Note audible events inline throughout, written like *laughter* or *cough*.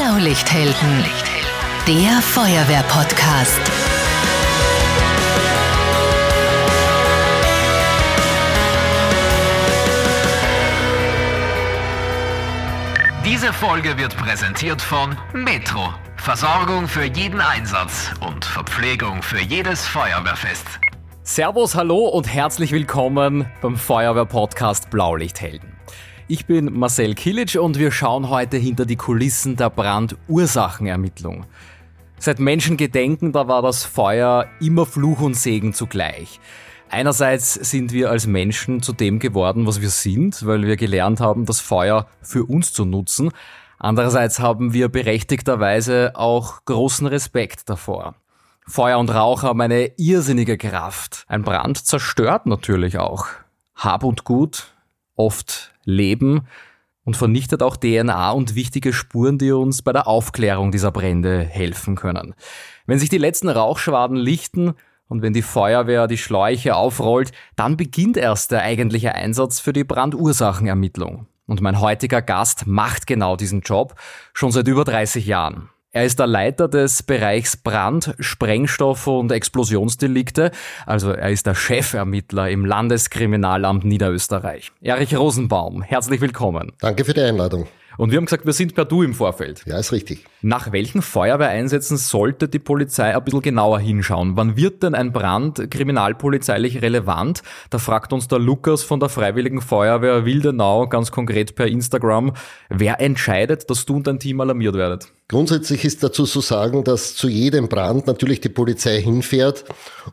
Blaulichthelden, der Feuerwehr-Podcast. Diese Folge wird präsentiert von Metro. Versorgung für jeden Einsatz und Verpflegung für jedes Feuerwehrfest. Servus, hallo und herzlich willkommen beim Feuerwehr-Podcast Blaulichthelden. Ich bin Marcel Kilic und wir schauen heute hinter die Kulissen der Brandursachenermittlung. Seit Menschengedenken, da war das Feuer immer Fluch und Segen zugleich. Einerseits sind wir als Menschen zu dem geworden, was wir sind, weil wir gelernt haben, das Feuer für uns zu nutzen. Andererseits haben wir berechtigterweise auch großen Respekt davor. Feuer und Rauch haben eine irrsinnige Kraft. Ein Brand zerstört natürlich auch. Hab und Gut, oft Leben und vernichtet auch DNA und wichtige Spuren, die uns bei der Aufklärung dieser Brände helfen können. Wenn sich die letzten Rauchschwaden lichten und wenn die Feuerwehr die Schläuche aufrollt, dann beginnt erst der eigentliche Einsatz für die Brandursachenermittlung. Und mein heutiger Gast macht genau diesen Job schon seit über 30 Jahren. Er ist der Leiter des Bereichs Brand, Sprengstoffe und Explosionsdelikte, also er ist der Chefermittler im Landeskriminalamt Niederösterreich. Erich Rosenbaum, herzlich willkommen. Danke für die Einladung. Und wir haben gesagt, wir sind per Du im Vorfeld. Ja, ist richtig. Nach welchen Feuerwehreinsätzen sollte die Polizei ein bisschen genauer hinschauen? Wann wird denn ein Brand kriminalpolizeilich relevant? Da fragt uns der Lukas von der Freiwilligen Feuerwehr Wildenau ganz konkret per Instagram, wer entscheidet, dass du und dein Team alarmiert werdet? Grundsätzlich ist dazu zu sagen, dass zu jedem Brand natürlich die Polizei hinfährt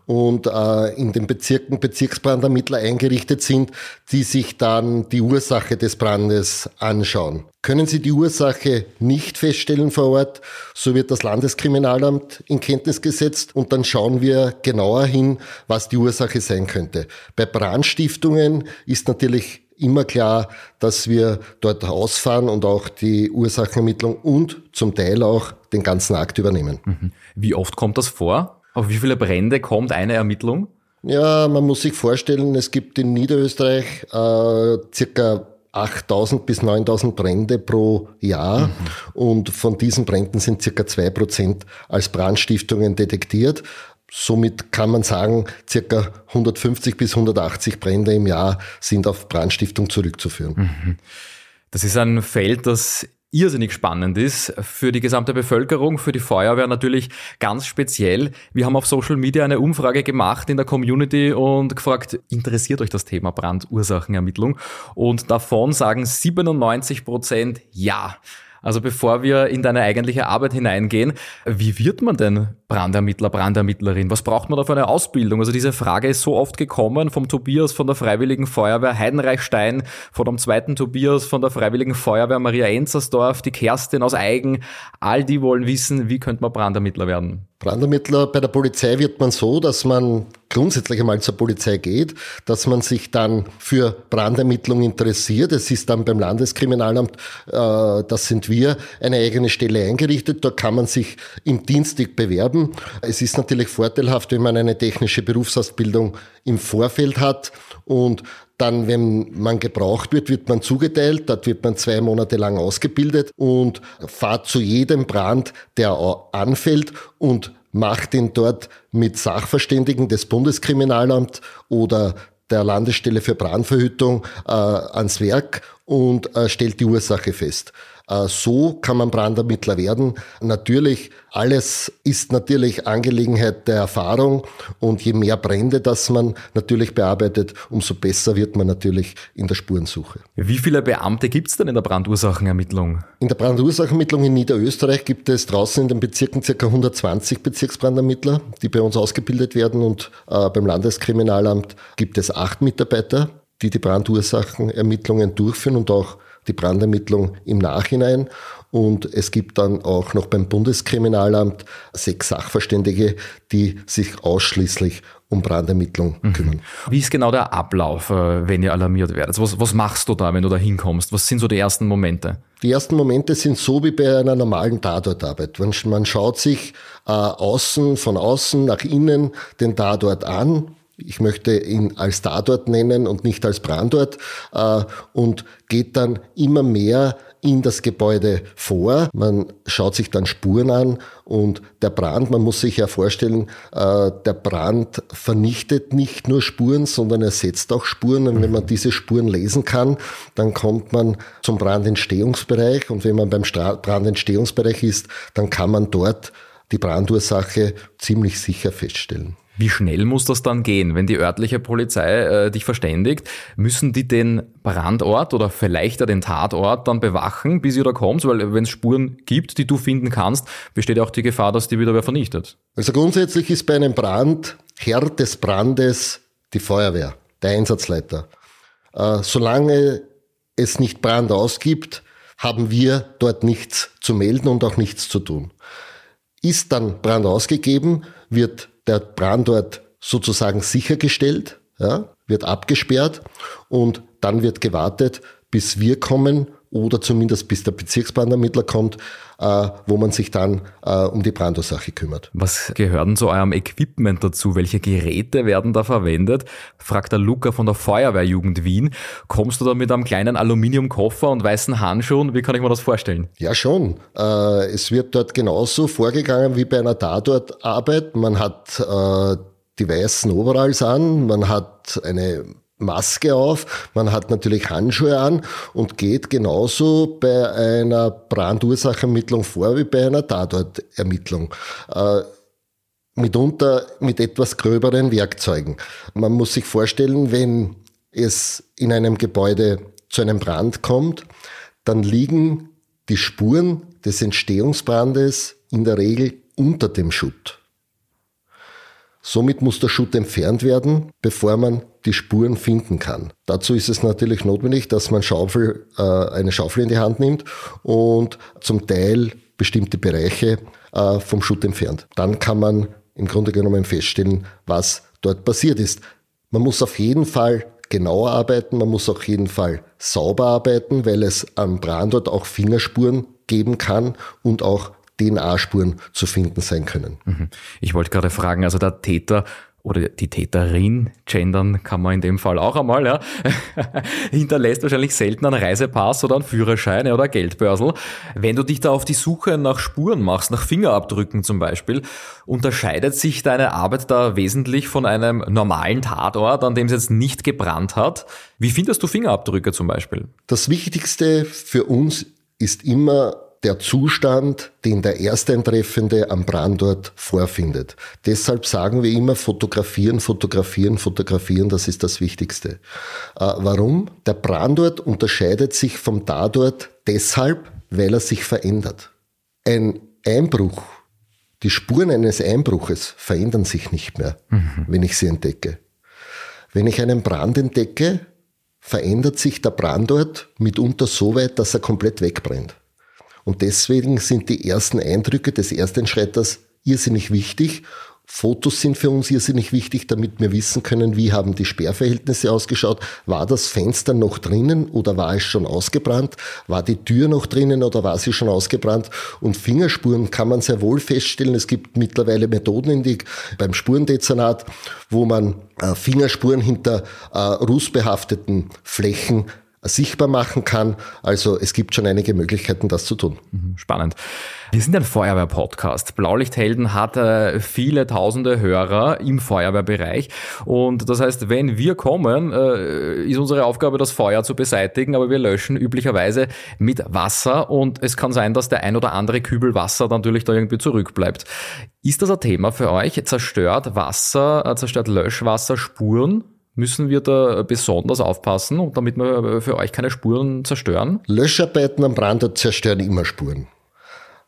und äh, in den Bezirken Bezirksbrandermittler eingerichtet sind, die sich dann die Ursache des Brandes anschauen. Können sie die Ursache nicht feststellen vor Ort, so wird das Landeskriminalamt in Kenntnis gesetzt und dann schauen wir genauer hin, was die Ursache sein könnte. Bei Brandstiftungen ist natürlich immer klar, dass wir dort ausfahren und auch die Ursachenermittlung und zum Teil auch den ganzen Akt übernehmen. Mhm. Wie oft kommt das vor? Auf wie viele Brände kommt eine Ermittlung? Ja, man muss sich vorstellen, es gibt in Niederösterreich äh, circa 8000 bis 9000 Brände pro Jahr mhm. und von diesen Bränden sind circa zwei Prozent als Brandstiftungen detektiert. Somit kann man sagen, circa 150 bis 180 Brände im Jahr sind auf Brandstiftung zurückzuführen. Mhm. Das ist ein Feld, das irrsinnig spannend ist für die gesamte Bevölkerung, für die Feuerwehr natürlich ganz speziell. Wir haben auf Social Media eine Umfrage gemacht in der Community und gefragt, interessiert euch das Thema Brandursachenermittlung? Und davon sagen 97 Prozent ja. Also bevor wir in deine eigentliche Arbeit hineingehen, wie wird man denn Brandermittler, Brandermittlerin? Was braucht man da für eine Ausbildung? Also diese Frage ist so oft gekommen vom Tobias von der Freiwilligen Feuerwehr Heidenreichstein, von dem zweiten Tobias von der Freiwilligen Feuerwehr Maria Enzersdorf, die Kerstin aus Eigen. All die wollen wissen, wie könnte man Brandermittler werden? Brandermittler bei der Polizei wird man so, dass man grundsätzlich einmal zur Polizei geht, dass man sich dann für Brandermittlung interessiert. Es ist dann beim Landeskriminalamt, äh, das sind wir, eine eigene Stelle eingerichtet. Da kann man sich im Dienstweg bewerben. Es ist natürlich vorteilhaft, wenn man eine technische Berufsausbildung im Vorfeld hat und dann, wenn man gebraucht wird, wird man zugeteilt. Dort wird man zwei Monate lang ausgebildet und fahrt zu jedem Brand, der anfällt und macht ihn dort mit Sachverständigen des Bundeskriminalamts oder der Landesstelle für Brandverhütung äh, ans Werk und äh, stellt die Ursache fest. Äh, so kann man Brandermittler werden. Natürlich, alles ist natürlich Angelegenheit der Erfahrung und je mehr Brände, das man natürlich bearbeitet, umso besser wird man natürlich in der Spurensuche. Wie viele Beamte gibt es denn in der Brandursachenermittlung? In der Brandursachenermittlung in Niederösterreich gibt es draußen in den Bezirken ca. 120 Bezirksbrandermittler, die bei uns ausgebildet werden und äh, beim Landeskriminalamt gibt es acht Mitarbeiter, die die Brandursachenermittlungen durchführen und auch die Brandermittlung im Nachhinein. Und es gibt dann auch noch beim Bundeskriminalamt sechs Sachverständige, die sich ausschließlich um Brandermittlung mhm. kümmern. Wie ist genau der Ablauf, äh, wenn ihr alarmiert werdet? Was, was machst du da, wenn du da hinkommst? Was sind so die ersten Momente? Die ersten Momente sind so wie bei einer normalen Tatortarbeit. Man schaut sich äh, außen, von außen nach innen den Tatort an, ich möchte ihn als Tatort nennen und nicht als Brandort äh, und geht dann immer mehr in das Gebäude vor. Man schaut sich dann Spuren an und der Brand, man muss sich ja vorstellen, äh, der Brand vernichtet nicht nur Spuren, sondern er setzt auch Spuren. Und wenn man diese Spuren lesen kann, dann kommt man zum Brandentstehungsbereich. Und wenn man beim Brandentstehungsbereich ist, dann kann man dort die Brandursache ziemlich sicher feststellen. Wie schnell muss das dann gehen? Wenn die örtliche Polizei äh, dich verständigt, müssen die den Brandort oder vielleicht den Tatort dann bewachen, bis ihr da kommt? Weil wenn es Spuren gibt, die du finden kannst, besteht auch die Gefahr, dass die wieder wer vernichtet. Also grundsätzlich ist bei einem Brand Herr des Brandes die Feuerwehr, der Einsatzleiter. Äh, solange es nicht Brand ausgibt, haben wir dort nichts zu melden und auch nichts zu tun. Ist dann Brand ausgegeben, wird der Brandort sozusagen sichergestellt, ja, wird abgesperrt und dann wird gewartet, bis wir kommen oder zumindest bis der Bezirksbrandermittler kommt, äh, wo man sich dann äh, um die Brandursache kümmert. Was gehört denn zu eurem Equipment dazu? Welche Geräte werden da verwendet? Fragt der Luca von der Feuerwehrjugend Wien. Kommst du da mit einem kleinen Aluminiumkoffer und weißen Handschuhen? Wie kann ich mir das vorstellen? Ja, schon. Äh, es wird dort genauso vorgegangen wie bei einer Tatortarbeit. Man hat die weißen Overalls an, man hat eine Maske auf, man hat natürlich Handschuhe an und geht genauso bei einer Brandursachermittlung vor wie bei einer Tatortermittlung. Äh, mitunter mit etwas gröberen Werkzeugen. Man muss sich vorstellen, wenn es in einem Gebäude zu einem Brand kommt, dann liegen die Spuren des Entstehungsbrandes in der Regel unter dem Schutt. Somit muss der Schutt entfernt werden, bevor man die Spuren finden kann. Dazu ist es natürlich notwendig, dass man Schaufel, äh, eine Schaufel in die Hand nimmt und zum Teil bestimmte Bereiche äh, vom Schutt entfernt. Dann kann man im Grunde genommen feststellen, was dort passiert ist. Man muss auf jeden Fall genauer arbeiten, man muss auf jeden Fall sauber arbeiten, weil es am Brandort auch Fingerspuren geben kann und auch DNA-Spuren zu finden sein können. Mhm. Ich wollte gerade fragen, also der Täter oder die Täterin, gendern kann man in dem Fall auch einmal, ja, *laughs* hinterlässt wahrscheinlich selten einen Reisepass oder einen Führerschein oder Geldbörsel. Wenn du dich da auf die Suche nach Spuren machst, nach Fingerabdrücken zum Beispiel, unterscheidet sich deine Arbeit da wesentlich von einem normalen Tatort, an dem es jetzt nicht gebrannt hat? Wie findest du Fingerabdrücke zum Beispiel? Das Wichtigste für uns ist immer der Zustand, den der Ersteintreffende am Brandort vorfindet. Deshalb sagen wir immer fotografieren, fotografieren, fotografieren, das ist das Wichtigste. Äh, warum? Der Brandort unterscheidet sich vom Tatort deshalb, weil er sich verändert. Ein Einbruch, die Spuren eines Einbruches verändern sich nicht mehr, mhm. wenn ich sie entdecke. Wenn ich einen Brand entdecke, verändert sich der Brandort mitunter so weit, dass er komplett wegbrennt. Und deswegen sind die ersten Eindrücke des Ersteinschreiters irrsinnig wichtig. Fotos sind für uns irrsinnig wichtig, damit wir wissen können, wie haben die Sperrverhältnisse ausgeschaut. War das Fenster noch drinnen oder war es schon ausgebrannt? War die Tür noch drinnen oder war sie schon ausgebrannt? Und Fingerspuren kann man sehr wohl feststellen. Es gibt mittlerweile Methoden in die, beim Spurendezernat, wo man äh, Fingerspuren hinter äh, rußbehafteten Flächen sichtbar machen kann. Also es gibt schon einige Möglichkeiten, das zu tun. Mhm, spannend. Wir sind ein Feuerwehr-Podcast. Blaulichthelden hat äh, viele tausende Hörer im Feuerwehrbereich. Und das heißt, wenn wir kommen, äh, ist unsere Aufgabe, das Feuer zu beseitigen, aber wir löschen üblicherweise mit Wasser und es kann sein, dass der ein oder andere Kübel Wasser natürlich da irgendwie zurückbleibt. Ist das ein Thema für euch? Zerstört Wasser, äh, zerstört Löschwasser Spuren? Müssen wir da besonders aufpassen, damit wir für euch keine Spuren zerstören? Löscharbeiten am Brandort zerstören immer Spuren.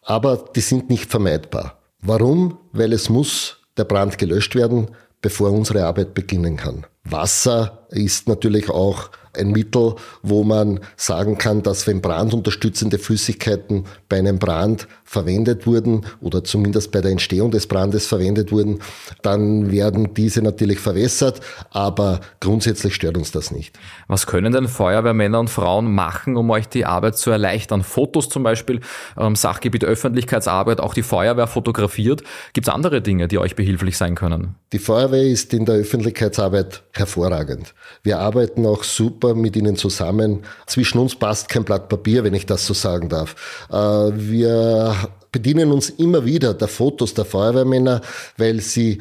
Aber die sind nicht vermeidbar. Warum? Weil es muss der Brand gelöscht werden, bevor unsere Arbeit beginnen kann. Wasser ist natürlich auch ein Mittel, wo man sagen kann, dass wenn brandunterstützende Flüssigkeiten bei einem Brand verwendet wurden oder zumindest bei der Entstehung des Brandes verwendet wurden, dann werden diese natürlich verwässert, aber grundsätzlich stört uns das nicht. Was können denn Feuerwehrmänner und Frauen machen, um euch die Arbeit zu erleichtern? Fotos zum Beispiel, ähm, Sachgebiet Öffentlichkeitsarbeit, auch die Feuerwehr fotografiert. Gibt es andere Dinge, die euch behilflich sein können? Die Feuerwehr ist in der Öffentlichkeitsarbeit hervorragend. Wir arbeiten auch super super mit Ihnen zusammen. Zwischen uns passt kein Blatt Papier, wenn ich das so sagen darf. Äh, wir bedienen uns immer wieder der Fotos der Feuerwehrmänner, weil sie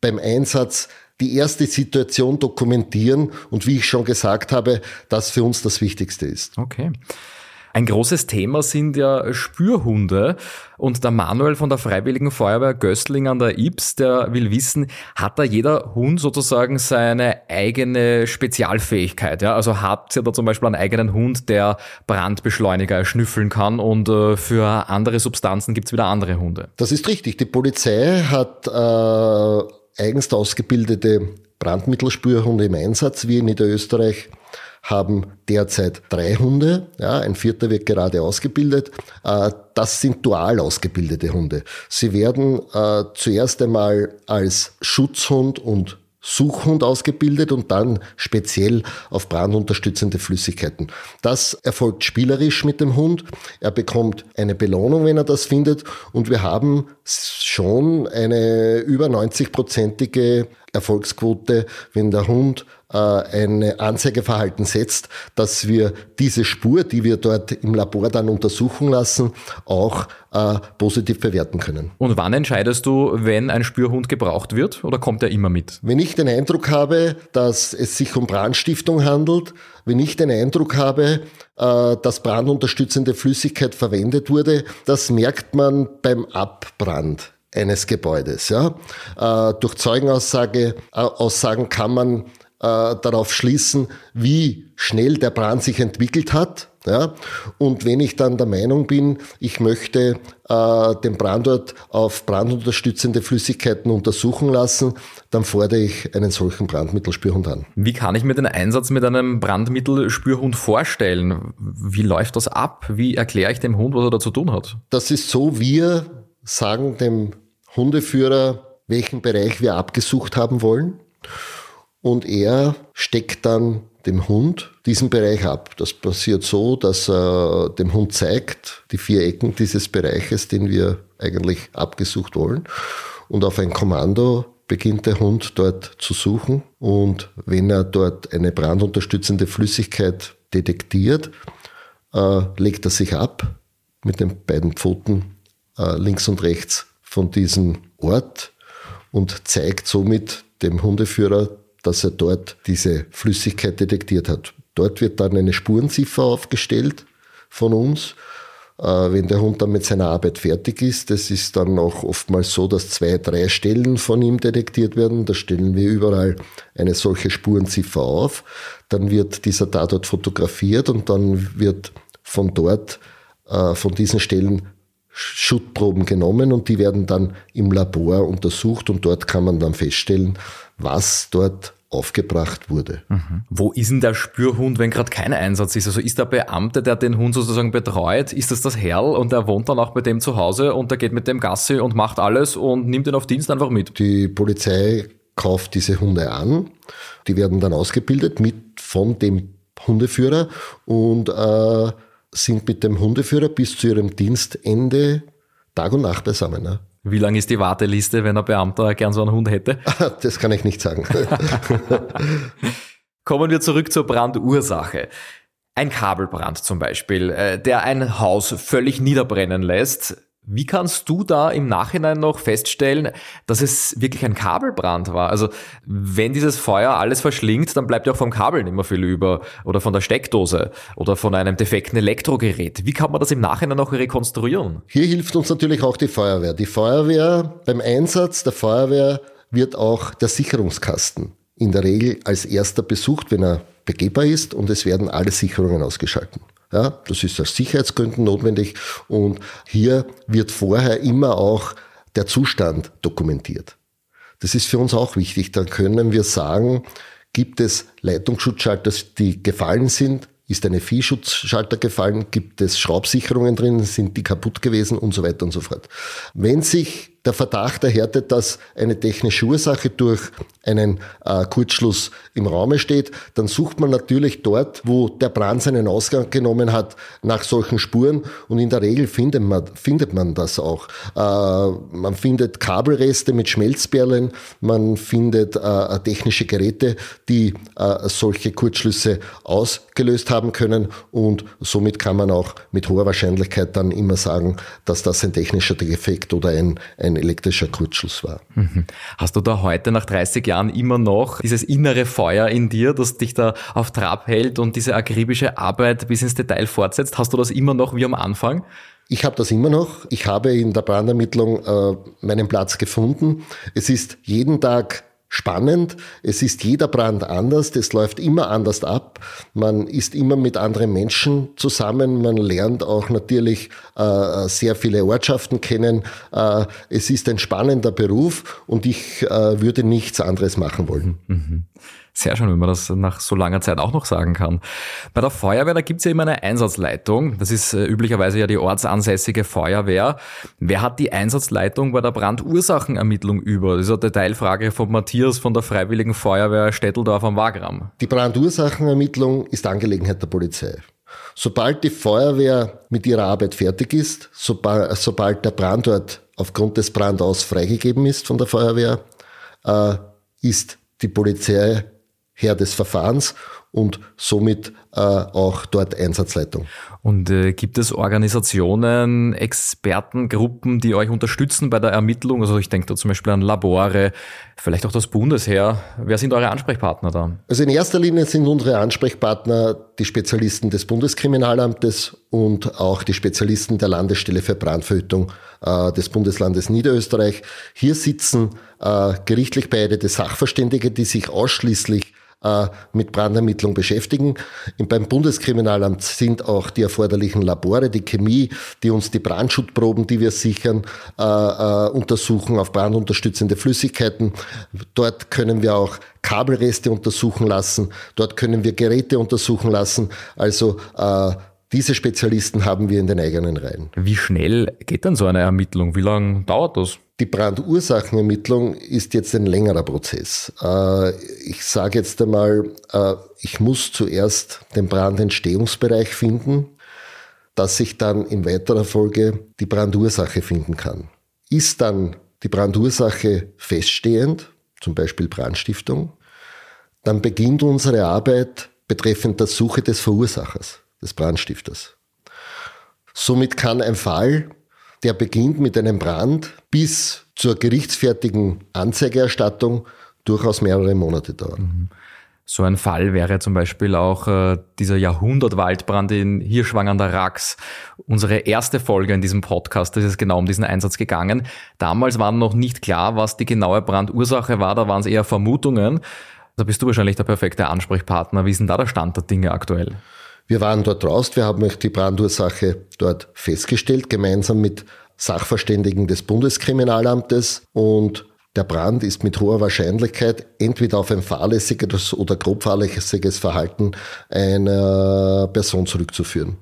beim Einsatz die erste Situation dokumentieren und wie ich schon gesagt habe, das für uns das Wichtigste ist. Okay. Ein großes Thema sind ja Spürhunde. Und der Manuel von der Freiwilligen Feuerwehr Göstling an der Ips, der will wissen, hat da jeder Hund sozusagen seine eigene Spezialfähigkeit? Ja? Also habt ihr da zum Beispiel einen eigenen Hund, der Brandbeschleuniger schnüffeln kann und äh, für andere Substanzen gibt's wieder andere Hunde? Das ist richtig. Die Polizei hat äh, eigens ausgebildete Brandmittelspürhunde im Einsatz. Wir in Niederösterreich haben derzeit drei Hunde, ja, ein vierter wird gerade ausgebildet. Äh, das sind dual ausgebildete Hunde. Sie werden äh, zuerst einmal als Schutzhund und Suchhund ausgebildet und dann speziell auf brandunterstützende Flüssigkeiten. Das erfolgt spielerisch mit dem Hund. Er bekommt eine Belohnung, wenn er das findet. Und wir haben schon eine über 90-prozentige Erfolgsquote, wenn der Hund äh, ein Anzeigeverhalten setzt, dass wir diese Spur, die wir dort im Labor dann untersuchen lassen, auch äh, positiv bewerten können. Und wann entscheidest du, wenn ein Spürhund gebraucht wird oder kommt er immer mit? Wenn ich den Eindruck habe, dass es sich um Brandstiftung handelt, wenn ich den Eindruck habe, äh, dass brandunterstützende Flüssigkeit verwendet wurde, das merkt man beim Abbrand eines Gebäudes. Ja? durch Zeugenaussage Aussagen kann man äh, darauf schließen, wie schnell der Brand sich entwickelt hat. Ja? Und wenn ich dann der Meinung bin, ich möchte äh, den Brandort auf brandunterstützende Flüssigkeiten untersuchen lassen, dann fordere ich einen solchen Brandmittelspürhund an. Wie kann ich mir den Einsatz mit einem Brandmittelspürhund vorstellen? Wie läuft das ab? Wie erkläre ich dem Hund, was er da zu tun hat? Das ist so, wir sagen dem Hundeführer, welchen Bereich wir abgesucht haben wollen und er steckt dann dem Hund diesen Bereich ab. Das passiert so, dass er dem Hund zeigt, die vier Ecken dieses Bereiches, den wir eigentlich abgesucht wollen. Und auf ein Kommando beginnt der Hund dort zu suchen. Und wenn er dort eine brandunterstützende Flüssigkeit detektiert, äh, legt er sich ab mit den beiden Pfoten äh, links und rechts von diesem Ort und zeigt somit dem Hundeführer dass er dort diese Flüssigkeit detektiert hat. Dort wird dann eine Spurenziffer aufgestellt von uns. Äh, wenn der Hund dann mit seiner Arbeit fertig ist, das ist dann auch oftmals so, dass zwei, drei Stellen von ihm detektiert werden. Da stellen wir überall eine solche Spurenziffer auf. Dann wird dieser Tatort fotografiert und dann wird von dort, äh, von diesen Stellen Schuttproben genommen und die werden dann im Labor untersucht und dort kann man dann feststellen, was dort aufgebracht wurde. Mhm. Wo ist denn der Spürhund, wenn gerade kein Einsatz ist? Also ist der Beamte, der den Hund sozusagen betreut, ist das das Herrl und der wohnt dann auch bei dem zu Hause und der geht mit dem Gasse und macht alles und nimmt ihn auf Dienst einfach mit? Die Polizei kauft diese Hunde an, die werden dann ausgebildet mit von dem Hundeführer und äh, sind mit dem Hundeführer bis zu ihrem Dienstende Tag und Nacht beisammen. Ne? Wie lang ist die Warteliste, wenn ein Beamter gern so einen Hund hätte? *laughs* Das kann ich nicht sagen. *laughs* Kommen wir zurück zur Brandursache. Ein Kabelbrand zum Beispiel, äh, der ein Haus völlig niederbrennen lässt. Wie kannst du da im Nachhinein noch feststellen, dass es wirklich ein Kabelbrand war? Also wenn dieses Feuer alles verschlingt, dann bleibt ja auch vom Kabel nicht mehr viel über oder von der Steckdose oder von einem defekten Elektrogerät. Wie kann man das im Nachhinein noch rekonstruieren? Hier hilft uns natürlich auch die Feuerwehr. Die Feuerwehr beim Einsatz der Feuerwehr wird auch der Sicherungskasten in der Regel als erster besucht, wenn er begehbar ist und es werden alle Sicherungen ausgeschalten. Ja, das ist aus Sicherheitsgründen notwendig und hier wird vorher immer auch der Zustand dokumentiert. Das ist für uns auch wichtig. Dann können wir sagen, gibt es Leitungsschutzschalter, die gefallen sind? Ist eine Viehschutzschalter gefallen? Gibt es Schraubsicherungen drin? Sind die kaputt gewesen? Und so weiter und so fort. Wenn sich der Verdacht erhärtet, dass eine technische Ursache durch einen äh, Kurzschluss im Raume steht, dann sucht man natürlich dort, wo der Brand seinen Ausgang genommen hat, nach solchen Spuren. Und in der Regel findet man, findet man das auch. Äh, man findet Kabelreste mit Schmelzperlen, man findet äh, technische Geräte, die äh, solche Kurzschlüsse ausgelöst haben können. Und somit kann man auch mit hoher Wahrscheinlichkeit dann immer sagen, dass das ein technischer Defekt oder ein, ein elektrischer Kurzschluss war. Mhm. Hast du da heute nach 30 Jahren immer noch dieses innere Feuer in dir, das dich da auf Trab hält und diese akribische Arbeit bis ins Detail fortsetzt? Hast du das immer noch wie am Anfang? Ich habe das immer noch. Ich habe in der Brandermittlung äh, meinen Platz gefunden. Es ist jeden Tag spannend. Es ist jeder Brand anders, es läuft immer anders ab. Man ist immer mit anderen Menschen zusammen, man lernt auch natürlich äh, sehr viele Ortschaften kennen. Äh, es ist ein spannender Beruf und ich äh, würde nichts anderes machen wollen. Mhm. Sehr schön, wenn man das nach so langer Zeit auch noch sagen kann. Bei der Feuerwehr, da gibt's ja immer eine Einsatzleitung. Das ist äh, üblicherweise ja die ortsansässige Feuerwehr. Wer hat die Einsatzleitung bei der Brandursachenermittlung über? Das ist eine Detailfrage von Matthias von der Freiwilligen Feuerwehr Stetteldorf am Wagram. Die Brandursachenermittlung ist Angelegenheit der Polizei. Sobald die Feuerwehr mit ihrer Arbeit fertig ist, sobald, sobald der Brandort aufgrund des Brandaus freigegeben ist von der Feuerwehr, äh, ist die Polizei Herr des Verfahrens und somit äh, auch dort Einsatzleitung. Und äh, gibt es Organisationen, Expertengruppen, die euch unterstützen bei der Ermittlung? Also ich denke da zum Beispiel an Labore, vielleicht auch das Bundesheer. Wer sind eure Ansprechpartner da? Also in erster Linie sind unsere Ansprechpartner die Spezialisten des Bundeskriminalamtes und auch die Spezialisten der Landesstelle für Brandverhütung äh, des Bundeslandes Niederösterreich. Hier sitzen äh, gerichtlich beide Sachverständige, die sich ausschließlich mit Brandermittlung beschäftigen. Beim Bundeskriminalamt sind auch die erforderlichen Labore, die Chemie, die uns die Brandschutzproben, die wir sichern, äh, äh, untersuchen auf brandunterstützende Flüssigkeiten. Dort können wir auch Kabelreste untersuchen lassen. Dort können wir Geräte untersuchen lassen. Also diese Spezialisten haben wir in den eigenen Reihen. Wie schnell geht dann so eine Ermittlung? Wie lange dauert das? Die Brandursachenermittlung ist jetzt ein längerer Prozess. Äh, ich sage jetzt einmal, äh, ich muss zuerst den Brandentstehungsbereich finden, dass ich dann in weiterer Folge die Brandursache finden kann. Ist dann die Brandursache feststehend, zum Beispiel Brandstiftung, dann beginnt unsere Arbeit betreffend der Suche des Verursachers, des Brandstifters. Somit kann ein Fall der beginnt mit einem Brand bis zur gerichtsfertigen Anzeigeerstattung durchaus mehrere Monate dauern. So ein Fall wäre zum Beispiel auch äh, dieser Jahrhundertwaldbrand in Hirschwang an der Rax. Unsere erste Folge in diesem Podcast, ist genau um diesen Einsatz gegangen. Damals war noch nicht klar, was die genaue Brandursache war, da waren es eher Vermutungen. Da bist du wahrscheinlich der perfekte Ansprechpartner. Wie ist denn da der Stand der Dinge aktuell? Wir waren dort raus, wir haben die Brandursache dort festgestellt, gemeinsam mit Sachverständigen des Bundeskriminalamtes und der Brand ist mit hoher Wahrscheinlichkeit entweder auf ein fahrlässiges oder grob fahrlässiges Verhalten einer Person zurückzuführen.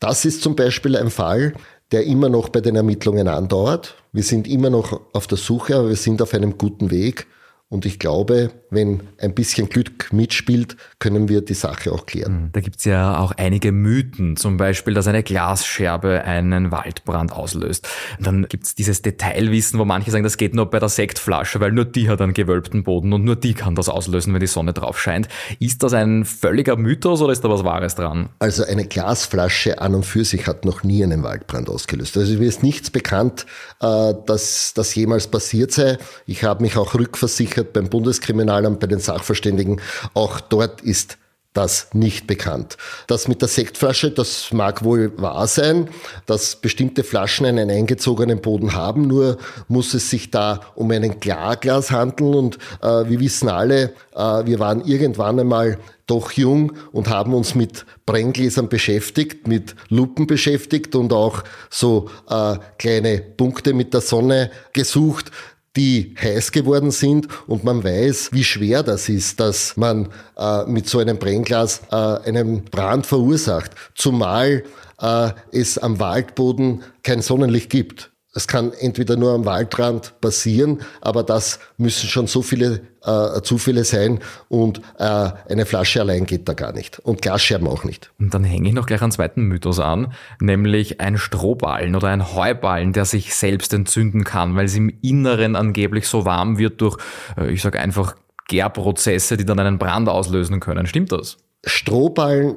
Das ist zum Beispiel ein Fall, der immer noch bei den Ermittlungen andauert. Wir sind immer noch auf der Suche, aber wir sind auf einem guten Weg. Und ich glaube, wenn ein bisschen Glück mitspielt, können wir die Sache auch klären. Hm, da gibt's ja auch einige Mythen, zum Beispiel, dass eine Glasscherbe einen Waldbrand auslöst. Dann gibt's dieses Detailwissen, wo manche sagen, das geht nur bei der Sektflasche, weil nur die hat einen gewölbten Boden und nur die kann das auslösen, wenn die Sonne drauf scheint. Ist das ein völliger Mythos oder ist da was Wahres dran? Also eine Glasflasche an und für sich hat noch nie einen Waldbrand ausgelöst. Also mir ist nichts bekannt, äh, dass das jemals passiert sei. Ich habe mich auch rückversichert, gesichert beim Bundeskriminalamt, bei den Sachverständigen. Auch dort ist das nicht bekannt. Das mit der Sektflasche, das mag wohl wahr sein, dass bestimmte Flaschen einen eingezogenen Boden haben, nur muss es sich da um einen Klarglas handeln und äh, wir wissen alle, äh, wir waren irgendwann einmal doch jung und haben uns mit Brenngläsern beschäftigt, mit Lupen beschäftigt und auch so äh, kleine Punkte mit der Sonne gesucht die heiß geworden sind und man weiß, wie schwer das ist, dass man äh, mit so einem Brennglas äh, einen Brand verursacht, zumal äh, es am Waldboden kein Sonnenlicht gibt. Es kann entweder nur am Waldrand passieren, aber das müssen schon so viele äh, Zufälle sein und äh, eine Flasche allein geht da gar nicht und Glasscherben auch nicht. Und dann hänge ich noch gleich einen zweiten Mythos an, nämlich ein Strohballen oder ein Heuballen, der sich selbst entzünden kann, weil es im Inneren angeblich so warm wird durch, äh, ich sage einfach, Gärprozesse, die dann einen Brand auslösen können. Stimmt das? Strohballen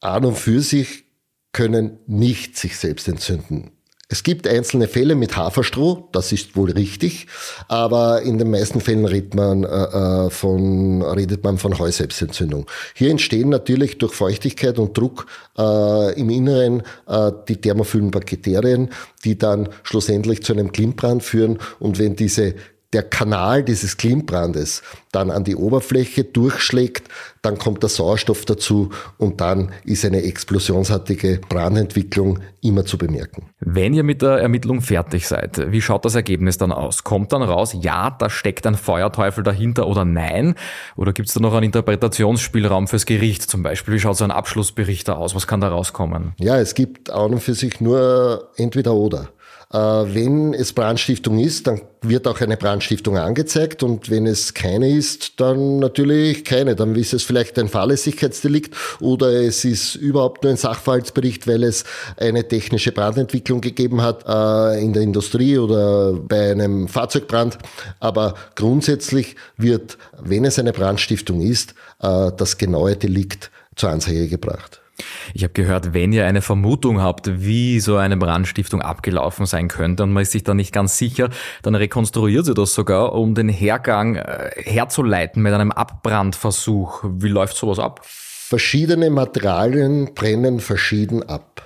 an und für sich können nicht sich selbst entzünden. Es gibt einzelne Fälle mit Haferstroh, das ist wohl richtig, aber in den meisten Fällen redet man, äh, äh, von, redet man von Heuselbstentzündung. Hier entstehen natürlich durch Feuchtigkeit und Druck äh, im Inneren äh, die thermophilen Bakterien, die dann schlussendlich zu einem Klimmbrand führen und wenn diese der Kanal dieses Klimmbrandes dann an die Oberfläche durchschlägt, dann kommt der Sauerstoff dazu und dann ist eine explosionsartige Brandentwicklung immer zu bemerken. Wenn ihr mit der Ermittlung fertig seid, wie schaut das Ergebnis dann aus? Kommt dann raus, ja, da steckt ein Feuerteufel dahinter oder nein? Oder gibt es da noch einen Interpretationsspielraum fürs Gericht zum Beispiel? Wie schaut so ein Abschlussbericht da aus? Was kann da rauskommen? Ja, es gibt an und für sich nur entweder oder. Äh, wenn es Brandstiftung ist, dann wird auch eine Brandstiftung angezeigt und wenn es keine ist, dann natürlich keine. Dann ist es vielleicht ein Fahrlässigkeitsdelikt oder es ist überhaupt nur ein Sachverhaltsbericht, weil es eine technische Brandentwicklung gegeben hat äh, in der Industrie oder bei einem Fahrzeugbrand. Aber grundsätzlich wird, wenn es eine Brandstiftung ist, äh, das genaue Delikt zur Anzeige gebracht. Ich habe gehört, wenn ihr eine Vermutung habt, wie so eine Brandstiftung abgelaufen sein könnte und man ist sich da nicht ganz sicher, dann rekonstruiert sie das sogar, um den Hergang äh, herzuleiten mit einem Abbrandversuch. Wie läuft sowas ab? Verschiedene Materialien brennen verschieden ab.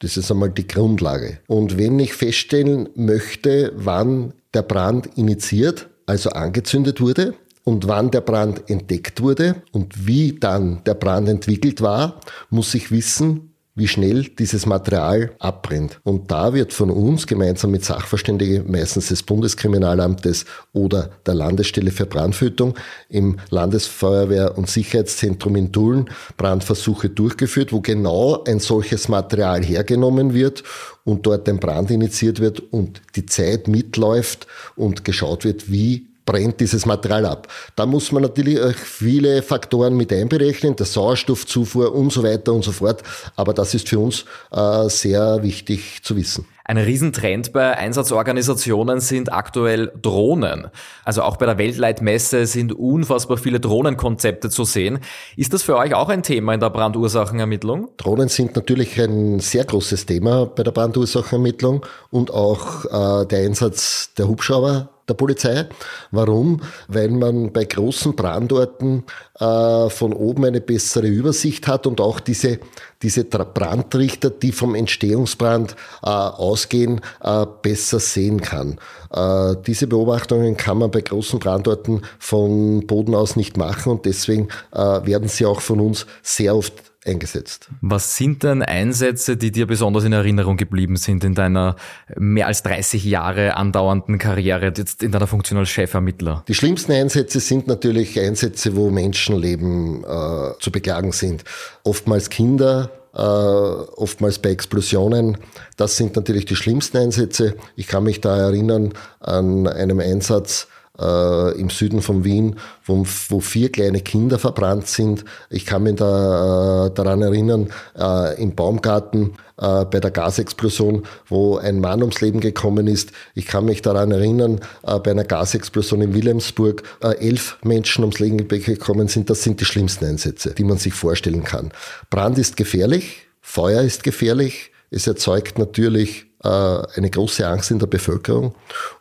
Das ist einmal die Grundlage. Und wenn ich feststellen möchte, wann der Brand initiiert, also angezündet wurde, und wann der Brand entdeckt wurde und wie dann der Brand entwickelt war, muss ich wissen, wie schnell dieses Material abbrennt. Und da wird von uns gemeinsam mit Sachverständigen, meistens des Bundeskriminalamtes oder der Landesstelle für Brandfütung, im Landesfeuerwehr- und Sicherheitszentrum in Dullen Brandversuche durchgeführt, wo genau ein solches Material hergenommen wird und dort ein Brand initiiert wird und die Zeit mitläuft und geschaut wird, wie brennt dieses Material ab. Da muss man natürlich auch viele Faktoren mit einberechnen, der Sauerstoffzufuhr und so weiter und so fort. Aber das ist für uns äh, sehr wichtig zu wissen. Ein Riesentrend bei Einsatzorganisationen sind aktuell Drohnen. Also auch bei der Weltleitmesse sind unfassbar viele Drohnenkonzepte zu sehen. Ist das für euch auch ein Thema in der Brandursachenermittlung? Drohnen sind natürlich ein sehr großes Thema bei der Brandursachenermittlung und auch äh, der Einsatz der Hubschrauber der Polizei. Warum? Weil man bei großen Brandorten äh, von oben eine bessere Übersicht hat und auch diese, diese Brandrichter, die vom Entstehungsbrand äh, ausgehen, äh, besser sehen kann. Äh, diese Beobachtungen kann man bei großen Brandorten von Boden aus nicht machen und deswegen äh, werden sie auch von uns sehr oft eingesetzt. Was sind denn Einsätze, die dir besonders in Erinnerung geblieben sind in deiner mehr als 30 Jahre andauernden Karriere, jetzt in deiner Funktion als Chefermittler? Die schlimmsten Einsätze sind natürlich Einsätze, wo Menschenleben äh, zu beklagen sind. Oftmals Kinder, äh, oftmals bei Explosionen. Das sind natürlich die schlimmsten Einsätze. Ich kann mich da erinnern an einem Einsatz, äh, im Süden von Wien, wo, wo, vier kleine Kinder verbrannt sind. Ich kann mich da, äh, daran erinnern, äh, im Baumgarten äh, bei der Gasexplosion, wo ein Mann ums Leben gekommen ist. Ich kann mich daran erinnern, äh, bei einer Gasexplosion in Wilhelmsburg äh, elf Menschen ums Leben gekommen sind. Das sind die schlimmsten Einsätze, die man sich vorstellen kann. Brand ist gefährlich, Feuer ist gefährlich. Es erzeugt natürlich eine große Angst in der Bevölkerung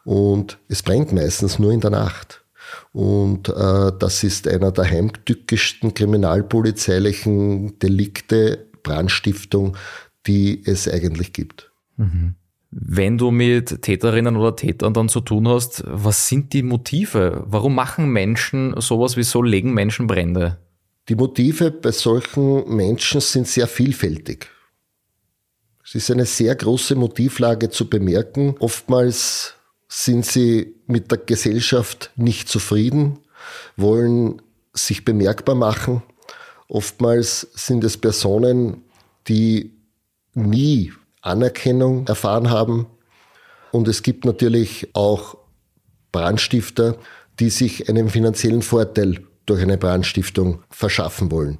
und es brennt meistens nur in der Nacht. Und äh, das ist einer der heimtückischsten kriminalpolizeilichen Delikte, Brandstiftung, die es eigentlich gibt. Mhm. Wenn du mit Täterinnen oder Tätern dann zu tun hast, was sind die Motive? Warum machen Menschen sowas? Wieso legen Menschen Brände? Die Motive bei solchen Menschen sind sehr vielfältig. Es ist eine sehr große Motivlage zu bemerken. Oftmals sind sie mit der Gesellschaft nicht zufrieden, wollen sich bemerkbar machen. Oftmals sind es Personen, die nie Anerkennung erfahren haben. Und es gibt natürlich auch Brandstifter, die sich einen finanziellen Vorteil durch eine Brandstiftung verschaffen wollen.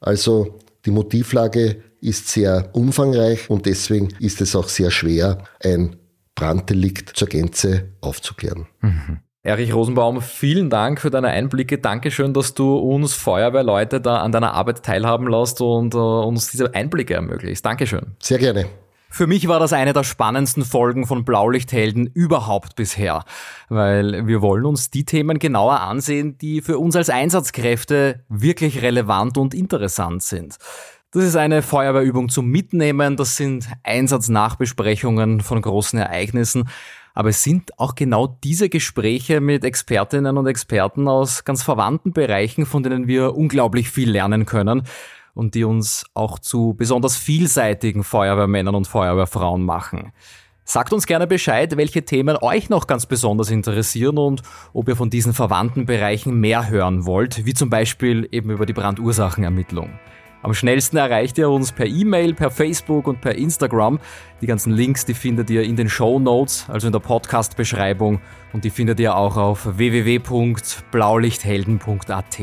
Also die Motivlage ist sehr umfangreich und deswegen ist es auch sehr schwer, ein Branddelikt zur Gänze aufzuklären. Mhm. Erich Rosenbaum, vielen Dank für deine Einblicke. Dankeschön, dass du uns Feuerwehrleute da an deiner Arbeit teilhaben lässt und uh, uns diese Einblicke ermöglicht. Dankeschön. Sehr gerne. Für mich war das eine der spannendsten Folgen von Blaulichthelden überhaupt bisher, weil wir wollen uns die Themen genauer ansehen, die für uns als Einsatzkräfte wirklich relevant und interessant sind. Das ist eine Feuerwehrübung zum Mitnehmen, das sind Einsatznachbesprechungen von großen Ereignissen, aber es sind auch genau diese Gespräche mit Expertinnen und Experten aus ganz verwandten Bereichen, von denen wir unglaublich viel lernen können und die uns auch zu besonders vielseitigen Feuerwehrmännern und Feuerwehrfrauen machen. Sagt uns gerne Bescheid, welche Themen euch noch ganz besonders interessieren und ob ihr von diesen verwandten Bereichen mehr hören wollt, wie zum Beispiel eben über die Brandursachenermittlung. Am schnellsten erreicht ihr uns per E-Mail, per Facebook und per Instagram. Die ganzen Links, die findet ihr in den Show Notes, also in der Podcast-Beschreibung und die findet ihr auch auf www.blaulichthelden.at.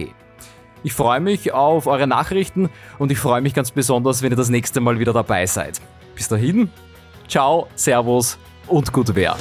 Ich freue mich auf eure Nachrichten und ich freue mich ganz besonders, wenn ihr das nächste Mal wieder dabei seid. Bis dahin, ciao, servus und gut Wehr.